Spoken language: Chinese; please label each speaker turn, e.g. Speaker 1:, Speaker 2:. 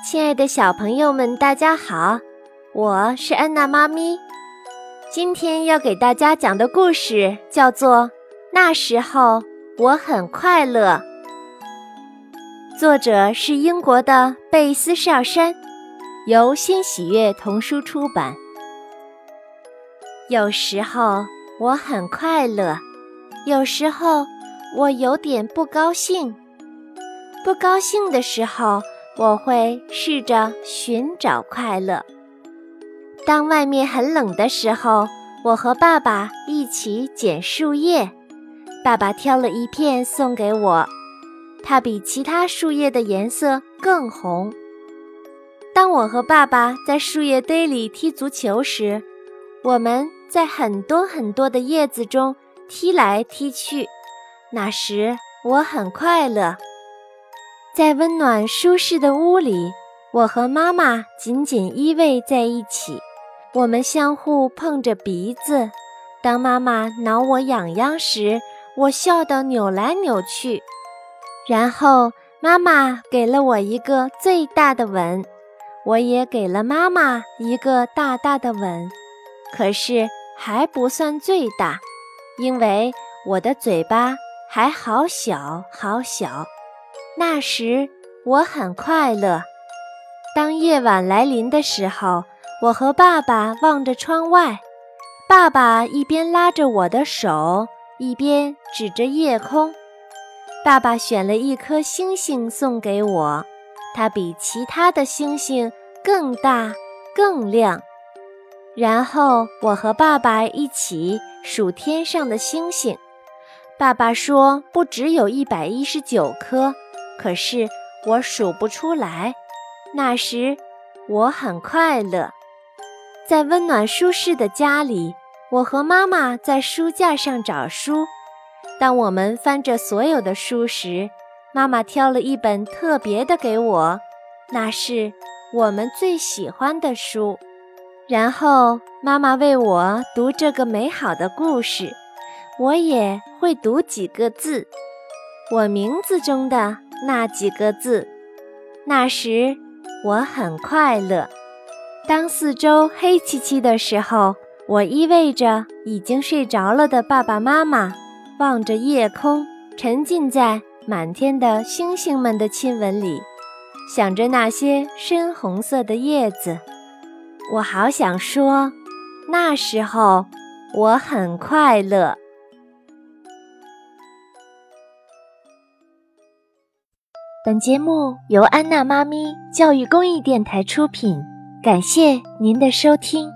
Speaker 1: 亲爱的小朋友们，大家好，我是安娜妈咪。今天要给大家讲的故事叫做《那时候我很快乐》，作者是英国的贝斯少山，由新喜悦童书出版。有时候我很快乐，有时候我有点不高兴。不高兴的时候。我会试着寻找快乐。当外面很冷的时候，我和爸爸一起捡树叶。爸爸挑了一片送给我，它比其他树叶的颜色更红。当我和爸爸在树叶堆里踢足球时，我们在很多很多的叶子中踢来踢去。那时我很快乐。在温暖舒适的屋里，我和妈妈紧紧依偎在一起，我们相互碰着鼻子。当妈妈挠我痒痒时，我笑得扭来扭去。然后妈妈给了我一个最大的吻，我也给了妈妈一个大大的吻。可是还不算最大，因为我的嘴巴还好小好小。那时我很快乐。当夜晚来临的时候，我和爸爸望着窗外，爸爸一边拉着我的手，一边指着夜空。爸爸选了一颗星星送给我，它比其他的星星更大、更亮。然后我和爸爸一起数天上的星星。爸爸说，不只有一百一十九颗。可是我数不出来。那时我很快乐，在温暖舒适的家里，我和妈妈在书架上找书。当我们翻着所有的书时，妈妈挑了一本特别的给我，那是我们最喜欢的书。然后妈妈为我读这个美好的故事，我也会读几个字，我名字中的。那几个字，那时我很快乐。当四周黑漆漆的时候，我依偎着已经睡着了的爸爸妈妈，望着夜空，沉浸在满天的星星们的亲吻里，想着那些深红色的叶子。我好想说，那时候我很快乐。本节目由安娜妈咪教育公益电台出品，感谢您的收听。